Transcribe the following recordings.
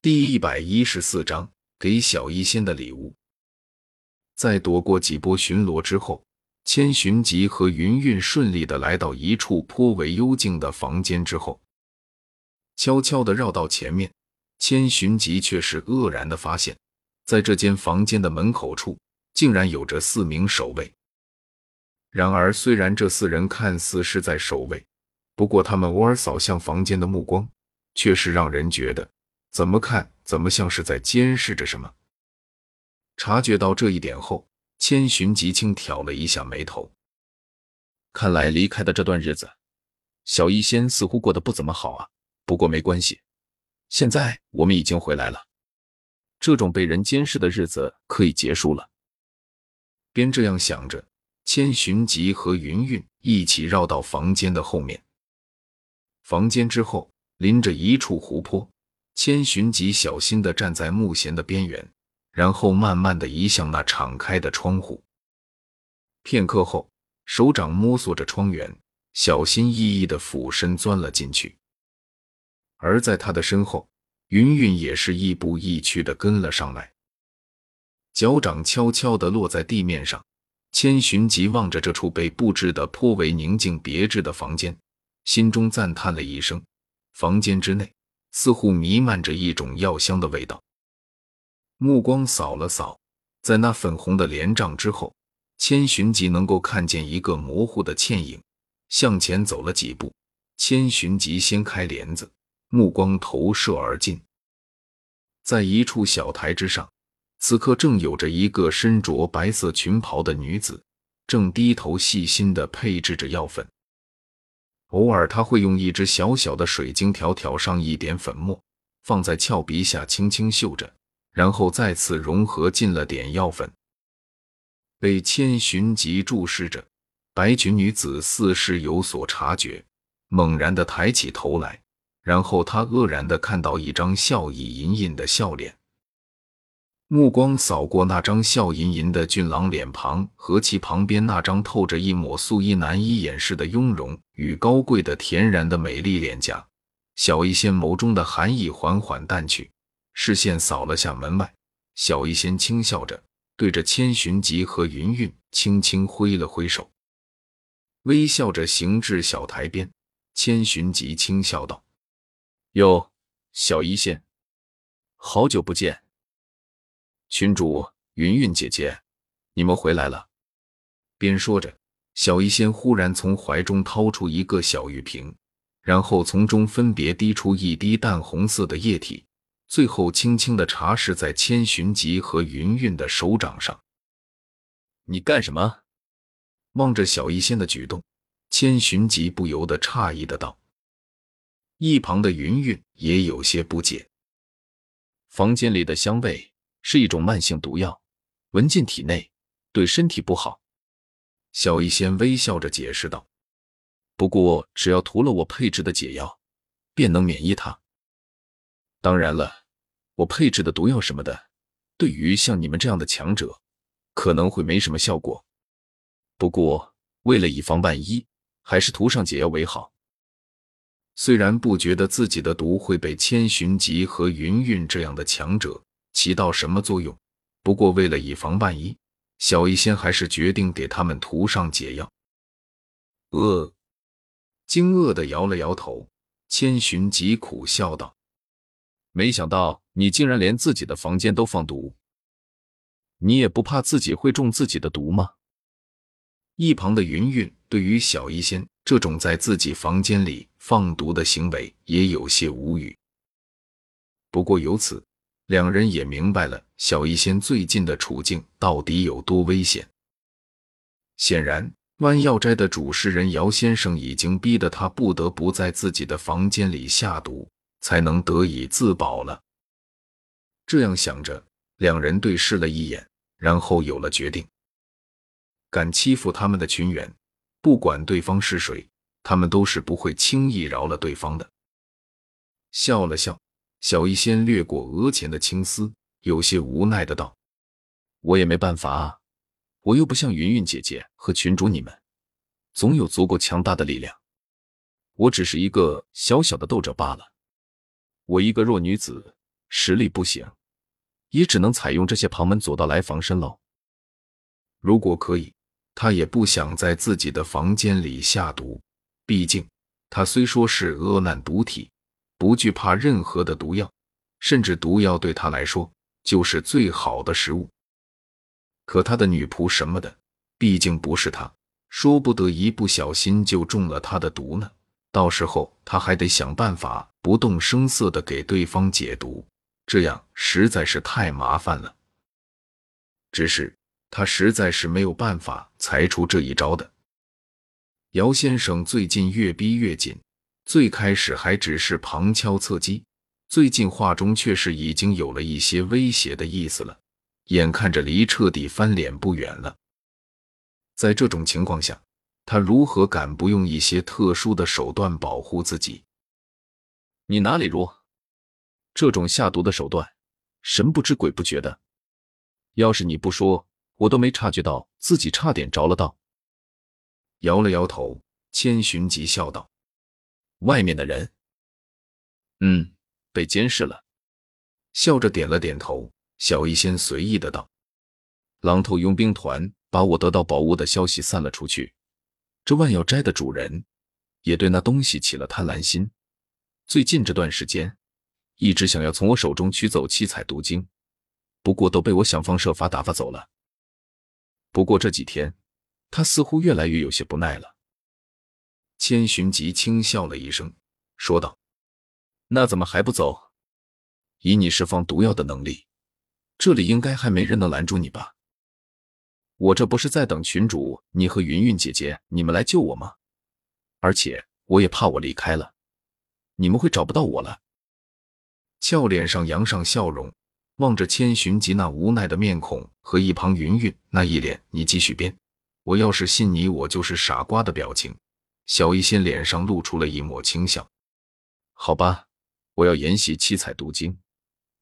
第一百一十四章给小医仙的礼物。在躲过几波巡逻之后，千寻疾和云韵顺利的来到一处颇为幽静的房间之后，悄悄的绕到前面。千寻疾却是愕然的发现，在这间房间的门口处，竟然有着四名守卫。然而，虽然这四人看似是在守卫，不过他们偶尔扫向房间的目光，却是让人觉得。怎么看怎么像是在监视着什么。察觉到这一点后，千寻疾轻挑了一下眉头。看来离开的这段日子，小医仙似乎过得不怎么好啊。不过没关系，现在我们已经回来了，这种被人监视的日子可以结束了。边这样想着，千寻疾和云韵一起绕到房间的后面。房间之后临着一处湖泊。千寻疾小心地站在木弦的边缘，然后慢慢地移向那敞开的窗户。片刻后，手掌摸索着窗缘，小心翼翼地俯身钻了进去。而在他的身后，云云也是亦步亦趋地跟了上来，脚掌悄悄地落在地面上。千寻疾望着这处被布置得颇为宁静别致的房间，心中赞叹了一声：房间之内。似乎弥漫着一种药香的味道。目光扫了扫，在那粉红的帘帐之后，千寻疾能够看见一个模糊的倩影。向前走了几步，千寻疾掀开帘子，目光投射而进，在一处小台之上，此刻正有着一个身着白色裙袍的女子，正低头细心地配置着药粉。偶尔，他会用一只小小的水晶条挑上一点粉末，放在俏鼻下轻轻嗅着，然后再次融合进了点药粉。被千寻疾注视着，白裙女子似是有所察觉，猛然的抬起头来，然后她愕然的看到一张笑意盈盈的笑脸。目光扫过那张笑吟吟的俊朗脸庞和其旁边那张透着一抹素衣难以掩饰的雍容与高贵的恬然的美丽脸颊，小医仙眸中的寒意缓缓淡去，视线扫了下门外，小医仙轻笑着对着千寻疾和云韵轻轻挥了挥手，微笑着行至小台边。千寻疾轻笑道：“哟，小医仙，好久不见。”群主云云姐姐，你们回来了。边说着，小医仙忽然从怀中掏出一个小玉瓶，然后从中分别滴出一滴淡红色的液体，最后轻轻的擦拭在千寻疾和云云的手掌上。你干什么？望着小医仙的举动，千寻疾不由得诧异的道。一旁的云云也有些不解。房间里的香味。是一种慢性毒药，闻进体内对身体不好。小医仙微笑着解释道：“不过只要涂了我配置的解药，便能免疫它。当然了，我配置的毒药什么的，对于像你们这样的强者，可能会没什么效果。不过为了以防万一，还是涂上解药为好。”虽然不觉得自己的毒会被千寻疾和云韵这样的强者。起到什么作用？不过为了以防万一，小医仙还是决定给他们涂上解药。呃，惊愕的摇了摇头，千寻疾苦笑道：“没想到你竟然连自己的房间都放毒，你也不怕自己会中自己的毒吗？”一旁的云云对于小医仙这种在自己房间里放毒的行为也有些无语。不过由此。两人也明白了小医仙最近的处境到底有多危险。显然，万药斋的主事人姚先生已经逼得他不得不在自己的房间里下毒，才能得以自保了。这样想着，两人对视了一眼，然后有了决定。敢欺负他们的群员，不管对方是谁，他们都是不会轻易饶了对方的。笑了笑。小医仙掠过额前的青丝，有些无奈的道：“我也没办法啊，我又不像云云姐姐和群主你们，总有足够强大的力量。我只是一个小小的斗者罢了。我一个弱女子，实力不行，也只能采用这些旁门左道来防身喽。如果可以，他也不想在自己的房间里下毒。毕竟，他虽说是恶难毒体，不惧怕任何的毒药，甚至毒药对他来说就是最好的食物。可他的女仆什么的，毕竟不是他，说不得一不小心就中了他的毒呢。到时候他还得想办法不动声色的给对方解毒，这样实在是太麻烦了。只是他实在是没有办法才出这一招的。姚先生最近越逼越紧，最开始还只是旁敲侧击，最近话中却是已经有了一些威胁的意思了。眼看着离彻底翻脸不远了，在这种情况下，他如何敢不用一些特殊的手段保护自己？你哪里弱？这种下毒的手段，神不知鬼不觉的，要是你不说，我都没察觉到自己差点着了道。摇了摇头，千寻疾笑道：“外面的人，嗯，被监视了。”笑着点了点头。小医仙随意的道：“狼头佣兵团把我得到宝物的消息散了出去，这万药斋的主人也对那东西起了贪婪心。最近这段时间，一直想要从我手中取走七彩毒经，不过都被我想方设法打发走了。不过这几天，他似乎越来越有些不耐了。”千寻疾轻笑了一声，说道：“那怎么还不走？以你释放毒药的能力。”这里应该还没人能拦住你吧？我这不是在等群主你和云云姐姐你们来救我吗？而且我也怕我离开了，你们会找不到我了。俏脸上扬上笑容，望着千寻疾那无奈的面孔和一旁云云那一脸“你继续编，我要是信你，我就是傻瓜”的表情，小医仙脸上露出了一抹轻笑。好吧，我要研习七彩毒经。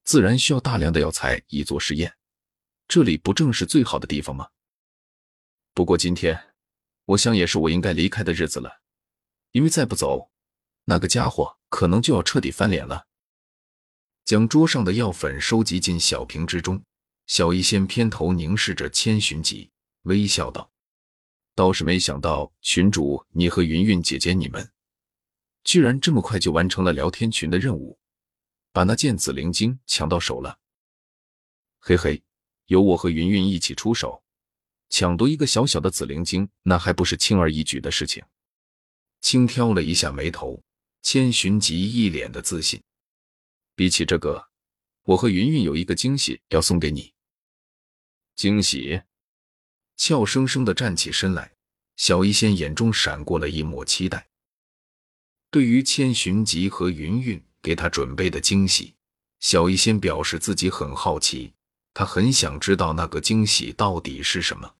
自然需要大量的药材以做实验，这里不正是最好的地方吗？不过今天，我想也是我应该离开的日子了，因为再不走，那个家伙可能就要彻底翻脸了。将桌上的药粉收集进小瓶之中，小医仙偏头凝视着千寻疾，微笑道：“倒是没想到群主你和云云姐姐你们，居然这么快就完成了聊天群的任务。”把那件紫灵晶抢到手了，嘿嘿，有我和云云一起出手，抢夺一个小小的紫灵晶，那还不是轻而易举的事情？轻挑了一下眉头，千寻疾一脸的自信。比起这个，我和云云有一个惊喜要送给你。惊喜？俏生生的站起身来，小医仙眼中闪过了一抹期待。对于千寻疾和云韵。给他准备的惊喜，小医仙表示自己很好奇，他很想知道那个惊喜到底是什么。